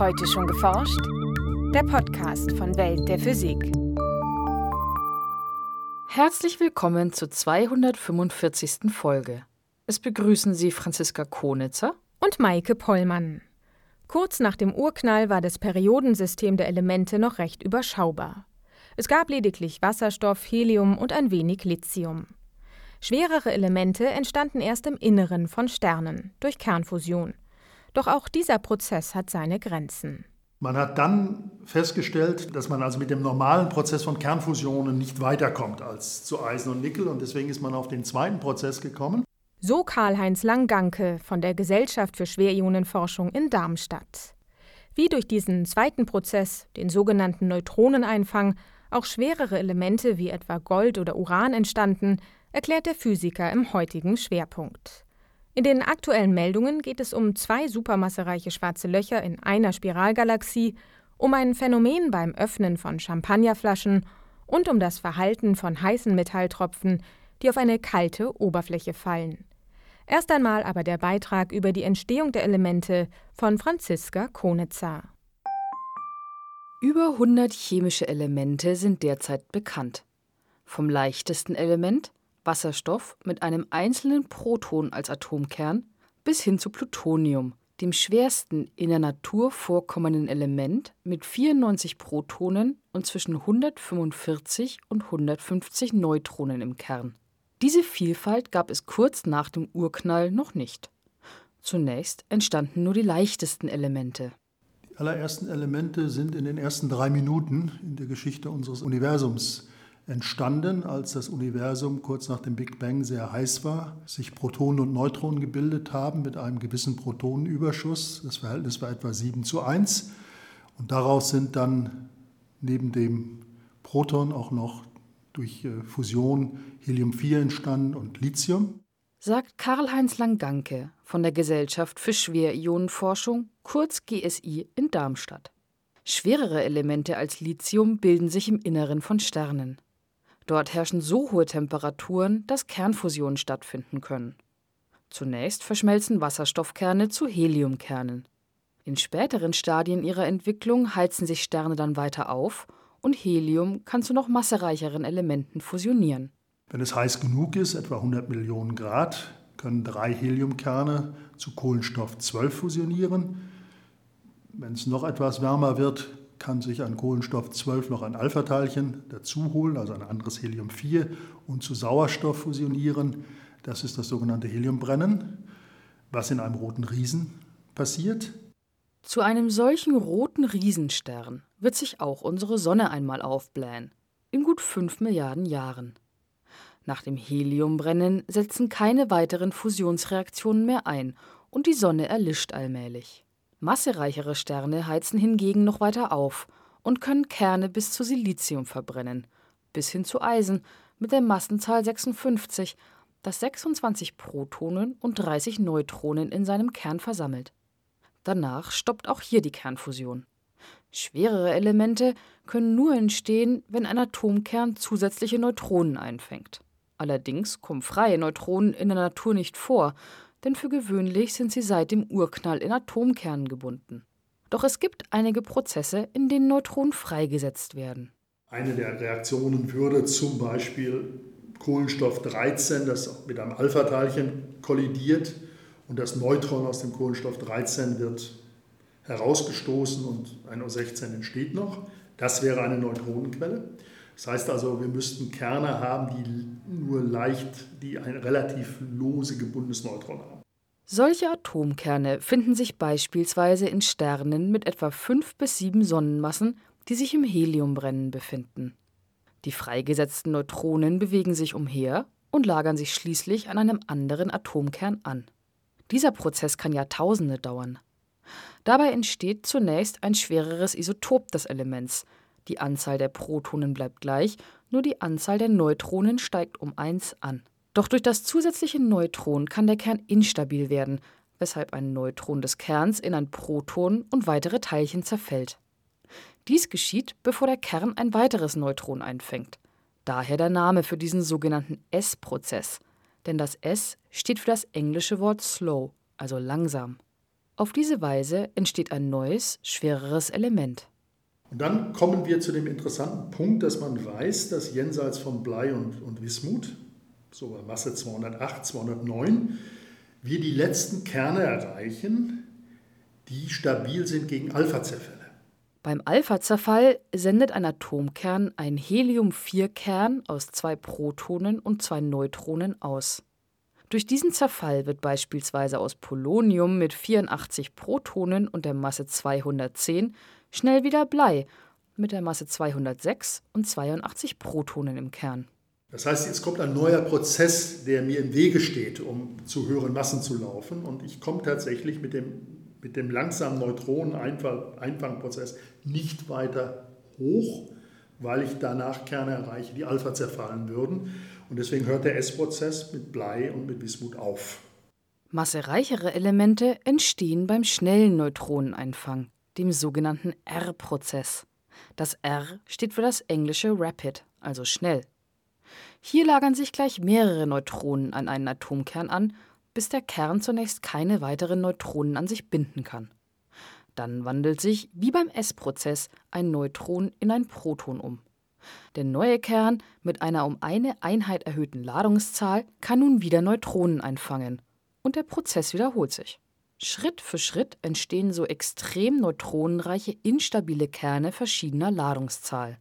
Heute schon geforscht? Der Podcast von Welt der Physik. Herzlich willkommen zur 245. Folge. Es begrüßen Sie Franziska Konitzer und Maike Pollmann. Kurz nach dem Urknall war das Periodensystem der Elemente noch recht überschaubar. Es gab lediglich Wasserstoff, Helium und ein wenig Lithium. Schwerere Elemente entstanden erst im Inneren von Sternen durch Kernfusion. Doch auch dieser Prozess hat seine Grenzen. Man hat dann festgestellt, dass man also mit dem normalen Prozess von Kernfusionen nicht weiterkommt als zu Eisen und Nickel und deswegen ist man auf den zweiten Prozess gekommen. So Karl-Heinz Langganke von der Gesellschaft für Schwerionenforschung in Darmstadt. Wie durch diesen zweiten Prozess, den sogenannten Neutroneneinfang, auch schwerere Elemente wie etwa Gold oder Uran entstanden, erklärt der Physiker im heutigen Schwerpunkt. In den aktuellen Meldungen geht es um zwei supermassereiche schwarze Löcher in einer Spiralgalaxie, um ein Phänomen beim Öffnen von Champagnerflaschen und um das Verhalten von heißen Metalltropfen, die auf eine kalte Oberfläche fallen. Erst einmal aber der Beitrag über die Entstehung der Elemente von Franziska Konitzer. Über 100 chemische Elemente sind derzeit bekannt. Vom leichtesten Element, Wasserstoff mit einem einzelnen Proton als Atomkern, bis hin zu Plutonium, dem schwersten in der Natur vorkommenden Element mit 94 Protonen und zwischen 145 und 150 Neutronen im Kern. Diese Vielfalt gab es kurz nach dem Urknall noch nicht. Zunächst entstanden nur die leichtesten Elemente. Die allerersten Elemente sind in den ersten drei Minuten in der Geschichte unseres Universums entstanden, als das Universum kurz nach dem Big Bang sehr heiß war, sich Protonen und Neutronen gebildet haben mit einem gewissen Protonenüberschuss. Das Verhältnis war etwa 7 zu 1. Und daraus sind dann neben dem Proton auch noch durch äh, Fusion Helium-4 entstanden und Lithium. Sagt Karl-Heinz Langanke von der Gesellschaft für Schwerionenforschung, kurz GSI in Darmstadt. Schwerere Elemente als Lithium bilden sich im Inneren von Sternen. Dort herrschen so hohe Temperaturen, dass Kernfusionen stattfinden können. Zunächst verschmelzen Wasserstoffkerne zu Heliumkernen. In späteren Stadien ihrer Entwicklung heizen sich Sterne dann weiter auf und Helium kann zu noch massereicheren Elementen fusionieren. Wenn es heiß genug ist, etwa 100 Millionen Grad, können drei Heliumkerne zu Kohlenstoff 12 fusionieren. Wenn es noch etwas wärmer wird, kann sich an Kohlenstoff 12 noch ein Alpha-Teilchen dazu holen, also ein anderes Helium-4, und zu Sauerstoff fusionieren. Das ist das sogenannte Heliumbrennen, was in einem roten Riesen passiert. Zu einem solchen roten Riesenstern wird sich auch unsere Sonne einmal aufblähen, in gut 5 Milliarden Jahren. Nach dem Heliumbrennen setzen keine weiteren Fusionsreaktionen mehr ein und die Sonne erlischt allmählich. Massereichere Sterne heizen hingegen noch weiter auf und können Kerne bis zu Silizium verbrennen, bis hin zu Eisen mit der Massenzahl 56, das 26 Protonen und 30 Neutronen in seinem Kern versammelt. Danach stoppt auch hier die Kernfusion. Schwerere Elemente können nur entstehen, wenn ein Atomkern zusätzliche Neutronen einfängt. Allerdings kommen freie Neutronen in der Natur nicht vor, denn für gewöhnlich sind sie seit dem Urknall in Atomkernen gebunden. Doch es gibt einige Prozesse, in denen Neutronen freigesetzt werden. Eine der Reaktionen würde zum Beispiel Kohlenstoff 13, das mit einem Alpha-Teilchen kollidiert und das Neutron aus dem Kohlenstoff 13 wird herausgestoßen und ein O16 entsteht noch. Das wäre eine Neutronenquelle. Das heißt also, wir müssten Kerne haben, die nur leicht, die ein relativ lose gebundenes Neutron haben. Solche Atomkerne finden sich beispielsweise in Sternen mit etwa fünf bis sieben Sonnenmassen, die sich im Heliumbrennen befinden. Die freigesetzten Neutronen bewegen sich umher und lagern sich schließlich an einem anderen Atomkern an. Dieser Prozess kann Jahrtausende dauern. Dabei entsteht zunächst ein schwereres Isotop des Elements, die Anzahl der Protonen bleibt gleich, nur die Anzahl der Neutronen steigt um 1 an. Doch durch das zusätzliche Neutron kann der Kern instabil werden, weshalb ein Neutron des Kerns in ein Proton und weitere Teilchen zerfällt. Dies geschieht, bevor der Kern ein weiteres Neutron einfängt. Daher der Name für diesen sogenannten S-Prozess, denn das S steht für das englische Wort slow, also langsam. Auf diese Weise entsteht ein neues, schwereres Element. Und dann kommen wir zu dem interessanten Punkt, dass man weiß, dass jenseits von Blei und, und Wismut, so bei Masse 208, 209, wir die letzten Kerne erreichen, die stabil sind gegen Alpha-Zerfälle. Beim Alpha-Zerfall sendet ein Atomkern einen Helium-4-Kern aus zwei Protonen und zwei Neutronen aus. Durch diesen Zerfall wird beispielsweise aus Polonium mit 84 Protonen und der Masse 210 schnell wieder Blei mit der Masse 206 und 82 Protonen im Kern. Das heißt, es kommt ein neuer Prozess, der mir im Wege steht, um zu höheren Massen zu laufen. Und ich komme tatsächlich mit dem, mit dem langsamen Neutronen-Einfangprozess nicht weiter hoch, weil ich danach Kerne erreiche, die Alpha zerfallen würden. Und deswegen hört der S-Prozess mit Blei und mit Wismut auf. Massereichere Elemente entstehen beim schnellen Neutroneneinfang, dem sogenannten R-Prozess. Das R steht für das englische Rapid, also schnell. Hier lagern sich gleich mehrere Neutronen an einen Atomkern an, bis der Kern zunächst keine weiteren Neutronen an sich binden kann. Dann wandelt sich, wie beim S-Prozess, ein Neutron in ein Proton um. Der neue Kern mit einer um eine Einheit erhöhten Ladungszahl kann nun wieder Neutronen einfangen und der Prozess wiederholt sich. Schritt für Schritt entstehen so extrem neutronenreiche instabile Kerne verschiedener Ladungszahl.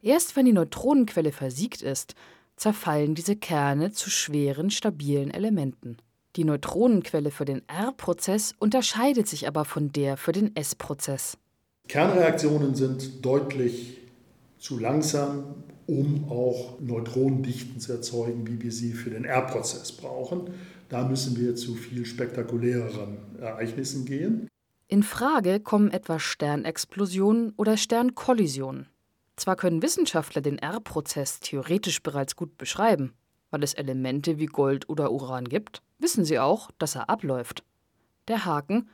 Erst wenn die Neutronenquelle versiegt ist, zerfallen diese Kerne zu schweren, stabilen Elementen. Die Neutronenquelle für den R-Prozess unterscheidet sich aber von der für den S-Prozess. Kernreaktionen sind deutlich zu langsam, um auch Neutronendichten zu erzeugen, wie wir sie für den R-Prozess brauchen. Da müssen wir zu viel spektakuläreren Ereignissen gehen. In Frage kommen etwa Sternexplosionen oder Sternkollisionen. Zwar können Wissenschaftler den R-Prozess theoretisch bereits gut beschreiben, weil es Elemente wie Gold oder Uran gibt, wissen sie auch, dass er abläuft. Der Haken,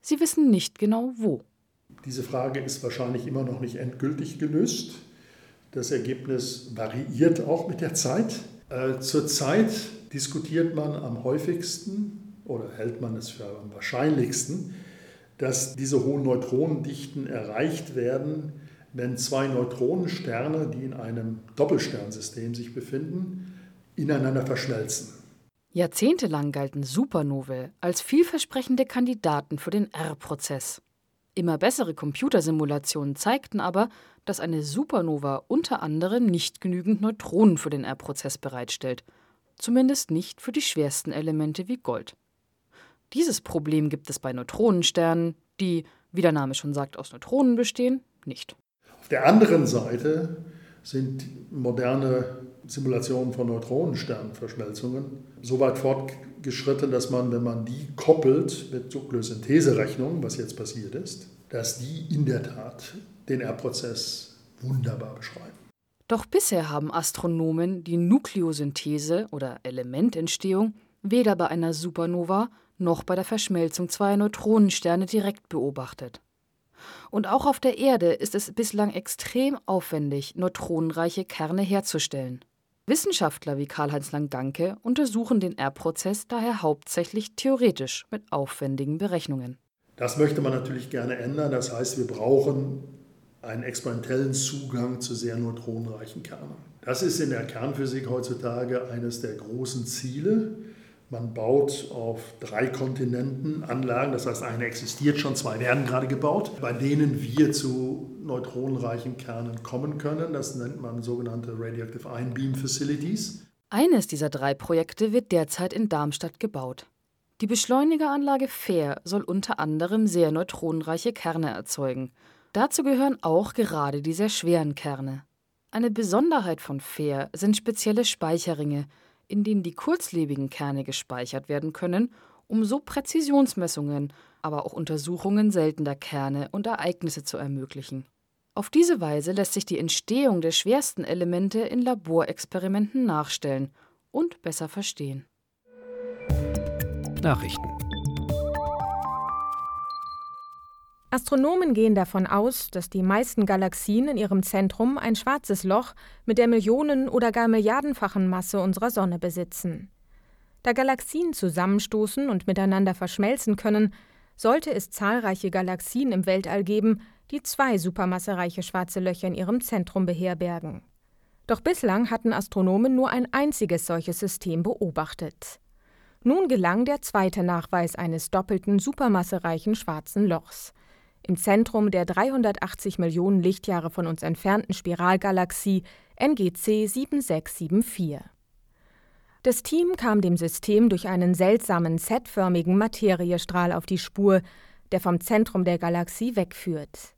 sie wissen nicht genau wo. Diese Frage ist wahrscheinlich immer noch nicht endgültig gelöst. Das Ergebnis variiert auch mit der Zeit. Äh, zurzeit diskutiert man am häufigsten oder hält man es für am wahrscheinlichsten, dass diese hohen Neutronendichten erreicht werden, wenn zwei Neutronensterne, die in einem Doppelsternsystem sich befinden, ineinander verschmelzen. Jahrzehntelang galten Supernovae als vielversprechende Kandidaten für den R-Prozess. Immer bessere Computersimulationen zeigten aber, dass eine Supernova unter anderem nicht genügend Neutronen für den R-Prozess bereitstellt, zumindest nicht für die schwersten Elemente wie Gold. Dieses Problem gibt es bei Neutronensternen, die, wie der Name schon sagt, aus Neutronen bestehen, nicht. Auf der anderen Seite sind moderne Simulationen von Neutronensternenverschmelzungen so weit fortgeschritten, dass man, wenn man die koppelt mit Nukleosyntheserechnungen, was jetzt passiert ist, dass die in der Tat den R-Prozess wunderbar beschreiben. Doch bisher haben Astronomen die Nukleosynthese oder Elemententstehung weder bei einer Supernova noch bei der Verschmelzung zweier Neutronensterne direkt beobachtet. Und auch auf der Erde ist es bislang extrem aufwendig, neutronenreiche Kerne herzustellen. Wissenschaftler wie Karl-Heinz Langanke untersuchen den R-Prozess daher hauptsächlich theoretisch mit aufwendigen Berechnungen. Das möchte man natürlich gerne ändern. Das heißt, wir brauchen einen experimentellen Zugang zu sehr neutronenreichen Kernen. Das ist in der Kernphysik heutzutage eines der großen Ziele. Man baut auf drei Kontinenten Anlagen, das heißt, eine existiert schon, zwei werden gerade gebaut, bei denen wir zu neutronenreichen Kernen kommen können. Das nennt man sogenannte Radioactive Ion Beam Facilities. Eines dieser drei Projekte wird derzeit in Darmstadt gebaut. Die Beschleunigeranlage FAIR soll unter anderem sehr neutronenreiche Kerne erzeugen. Dazu gehören auch gerade die sehr schweren Kerne. Eine Besonderheit von FAIR sind spezielle Speicherringe, in denen die kurzlebigen Kerne gespeichert werden können, um so Präzisionsmessungen, aber auch Untersuchungen seltener Kerne und Ereignisse zu ermöglichen. Auf diese Weise lässt sich die Entstehung der schwersten Elemente in Laborexperimenten nachstellen und besser verstehen. Nachrichten Astronomen gehen davon aus, dass die meisten Galaxien in ihrem Zentrum ein schwarzes Loch mit der Millionen- oder gar Milliardenfachen Masse unserer Sonne besitzen. Da Galaxien zusammenstoßen und miteinander verschmelzen können, sollte es zahlreiche Galaxien im Weltall geben, die zwei supermassereiche schwarze Löcher in ihrem Zentrum beherbergen. Doch bislang hatten Astronomen nur ein einziges solches System beobachtet. Nun gelang der zweite Nachweis eines doppelten supermassereichen schwarzen Lochs. Im Zentrum der 380 Millionen Lichtjahre von uns entfernten Spiralgalaxie NGC 7674. Das Team kam dem System durch einen seltsamen Z-förmigen Materiestrahl auf die Spur, der vom Zentrum der Galaxie wegführt.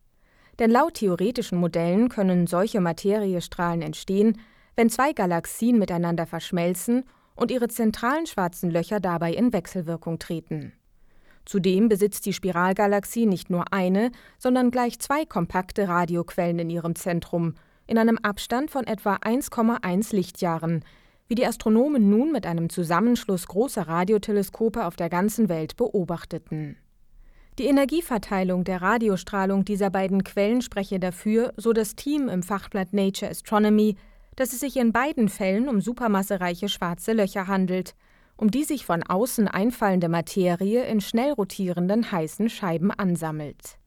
Denn laut theoretischen Modellen können solche Materiestrahlen entstehen, wenn zwei Galaxien miteinander verschmelzen und ihre zentralen schwarzen Löcher dabei in Wechselwirkung treten. Zudem besitzt die Spiralgalaxie nicht nur eine, sondern gleich zwei kompakte Radioquellen in ihrem Zentrum, in einem Abstand von etwa 1,1 Lichtjahren, wie die Astronomen nun mit einem Zusammenschluss großer Radioteleskope auf der ganzen Welt beobachteten. Die Energieverteilung der Radiostrahlung dieser beiden Quellen spreche dafür, so das Team im Fachblatt Nature Astronomy, dass es sich in beiden Fällen um supermassereiche schwarze Löcher handelt, um die sich von außen einfallende Materie in schnell rotierenden heißen Scheiben ansammelt.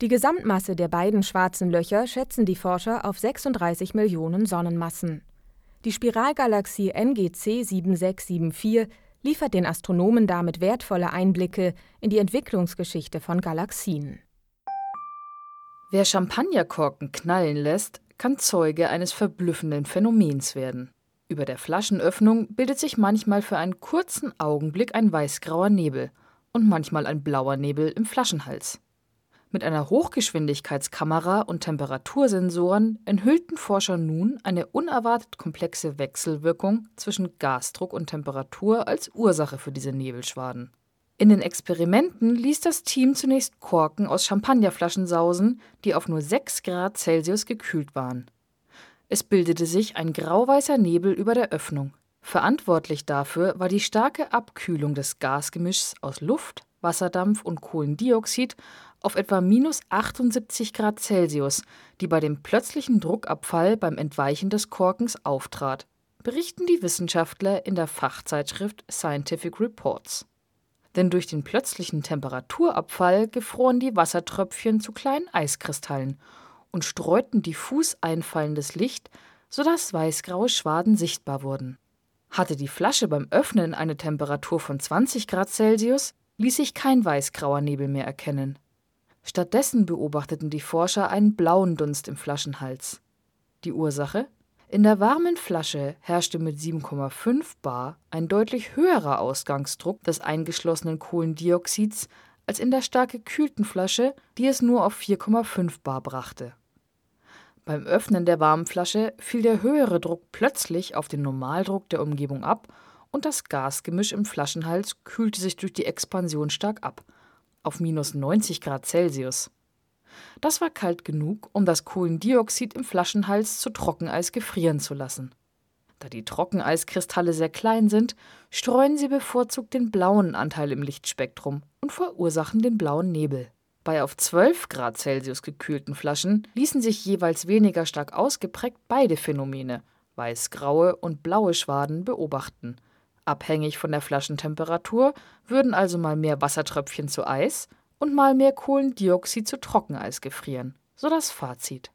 Die Gesamtmasse der beiden schwarzen Löcher schätzen die Forscher auf 36 Millionen Sonnenmassen. Die Spiralgalaxie NGC 7674 liefert den Astronomen damit wertvolle Einblicke in die Entwicklungsgeschichte von Galaxien. Wer Champagnerkorken knallen lässt, kann Zeuge eines verblüffenden Phänomens werden. Über der Flaschenöffnung bildet sich manchmal für einen kurzen Augenblick ein weißgrauer Nebel und manchmal ein blauer Nebel im Flaschenhals. Mit einer Hochgeschwindigkeitskamera und Temperatursensoren enthüllten Forscher nun eine unerwartet komplexe Wechselwirkung zwischen Gasdruck und Temperatur als Ursache für diese Nebelschwaden. In den Experimenten ließ das Team zunächst Korken aus Champagnerflaschen sausen, die auf nur 6 Grad Celsius gekühlt waren. Es bildete sich ein grauweißer Nebel über der Öffnung. Verantwortlich dafür war die starke Abkühlung des Gasgemischs aus Luft, Wasserdampf und Kohlendioxid auf etwa minus 78 Grad Celsius, die bei dem plötzlichen Druckabfall beim Entweichen des Korkens auftrat, berichten die Wissenschaftler in der Fachzeitschrift Scientific Reports denn durch den plötzlichen Temperaturabfall gefroren die Wassertröpfchen zu kleinen Eiskristallen und streuten diffus einfallendes Licht, sodass weißgraue Schwaden sichtbar wurden. Hatte die Flasche beim Öffnen eine Temperatur von 20 Grad Celsius, ließ sich kein weißgrauer Nebel mehr erkennen. Stattdessen beobachteten die Forscher einen blauen Dunst im Flaschenhals. Die Ursache? In der warmen Flasche herrschte mit 7,5 bar ein deutlich höherer Ausgangsdruck des eingeschlossenen Kohlendioxids als in der stark gekühlten Flasche, die es nur auf 4,5 bar brachte. Beim Öffnen der warmen Flasche fiel der höhere Druck plötzlich auf den Normaldruck der Umgebung ab und das Gasgemisch im Flaschenhals kühlte sich durch die Expansion stark ab, auf minus 90 Grad Celsius. Das war kalt genug, um das Kohlendioxid im Flaschenhals zu Trockeneis gefrieren zu lassen. Da die Trockeneiskristalle sehr klein sind, streuen sie bevorzugt den blauen Anteil im Lichtspektrum und verursachen den blauen Nebel. Bei auf 12 Grad Celsius gekühlten Flaschen ließen sich jeweils weniger stark ausgeprägt beide Phänomene, weißgraue und blaue Schwaden, beobachten. Abhängig von der Flaschentemperatur würden also mal mehr Wassertröpfchen zu Eis, und mal mehr Kohlendioxid zu Trockeneis gefrieren. So das Fazit.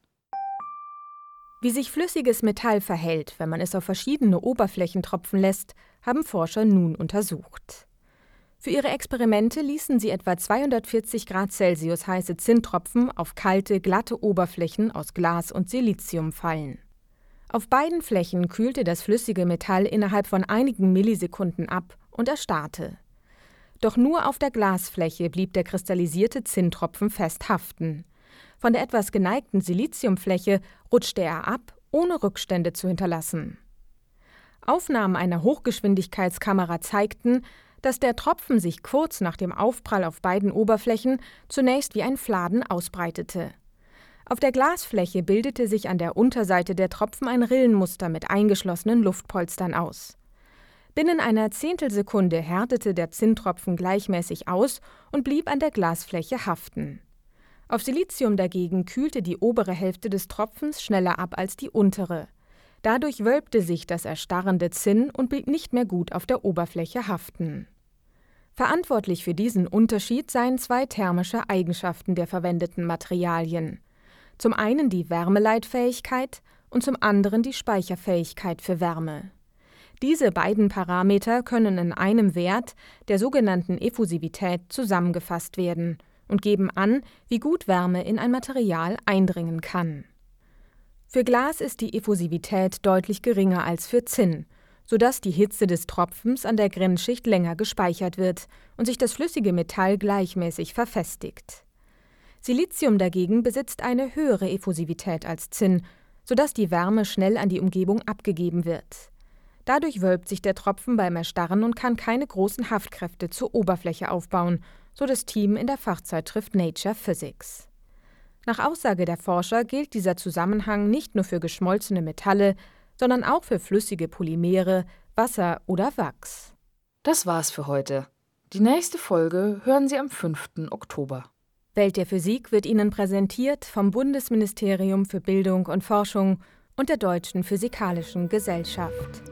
Wie sich flüssiges Metall verhält, wenn man es auf verschiedene Oberflächen tropfen lässt, haben Forscher nun untersucht. Für ihre Experimente ließen sie etwa 240 Grad Celsius heiße Zinntropfen auf kalte, glatte Oberflächen aus Glas und Silizium fallen. Auf beiden Flächen kühlte das flüssige Metall innerhalb von einigen Millisekunden ab und erstarrte. Doch nur auf der Glasfläche blieb der kristallisierte Zinntropfen fest haften. Von der etwas geneigten Siliziumfläche rutschte er ab, ohne Rückstände zu hinterlassen. Aufnahmen einer Hochgeschwindigkeitskamera zeigten, dass der Tropfen sich kurz nach dem Aufprall auf beiden Oberflächen zunächst wie ein Fladen ausbreitete. Auf der Glasfläche bildete sich an der Unterseite der Tropfen ein Rillenmuster mit eingeschlossenen Luftpolstern aus. Binnen einer Zehntelsekunde härtete der Zinntropfen gleichmäßig aus und blieb an der Glasfläche haften. Auf Silizium dagegen kühlte die obere Hälfte des Tropfens schneller ab als die untere. Dadurch wölbte sich das erstarrende Zinn und blieb nicht mehr gut auf der Oberfläche haften. Verantwortlich für diesen Unterschied seien zwei thermische Eigenschaften der verwendeten Materialien. Zum einen die Wärmeleitfähigkeit und zum anderen die Speicherfähigkeit für Wärme. Diese beiden Parameter können in einem Wert, der sogenannten Effusivität, zusammengefasst werden und geben an, wie gut Wärme in ein Material eindringen kann. Für Glas ist die Effusivität deutlich geringer als für Zinn, sodass die Hitze des Tropfens an der Grenzschicht länger gespeichert wird und sich das flüssige Metall gleichmäßig verfestigt. Silizium dagegen besitzt eine höhere Effusivität als Zinn, sodass die Wärme schnell an die Umgebung abgegeben wird. Dadurch wölbt sich der Tropfen beim Erstarren und kann keine großen Haftkräfte zur Oberfläche aufbauen, so das Team in der Fachzeitschrift Nature Physics. Nach Aussage der Forscher gilt dieser Zusammenhang nicht nur für geschmolzene Metalle, sondern auch für flüssige Polymere, Wasser oder Wachs. Das war's für heute. Die nächste Folge hören Sie am 5. Oktober. Welt der Physik wird Ihnen präsentiert vom Bundesministerium für Bildung und Forschung und der Deutschen Physikalischen Gesellschaft.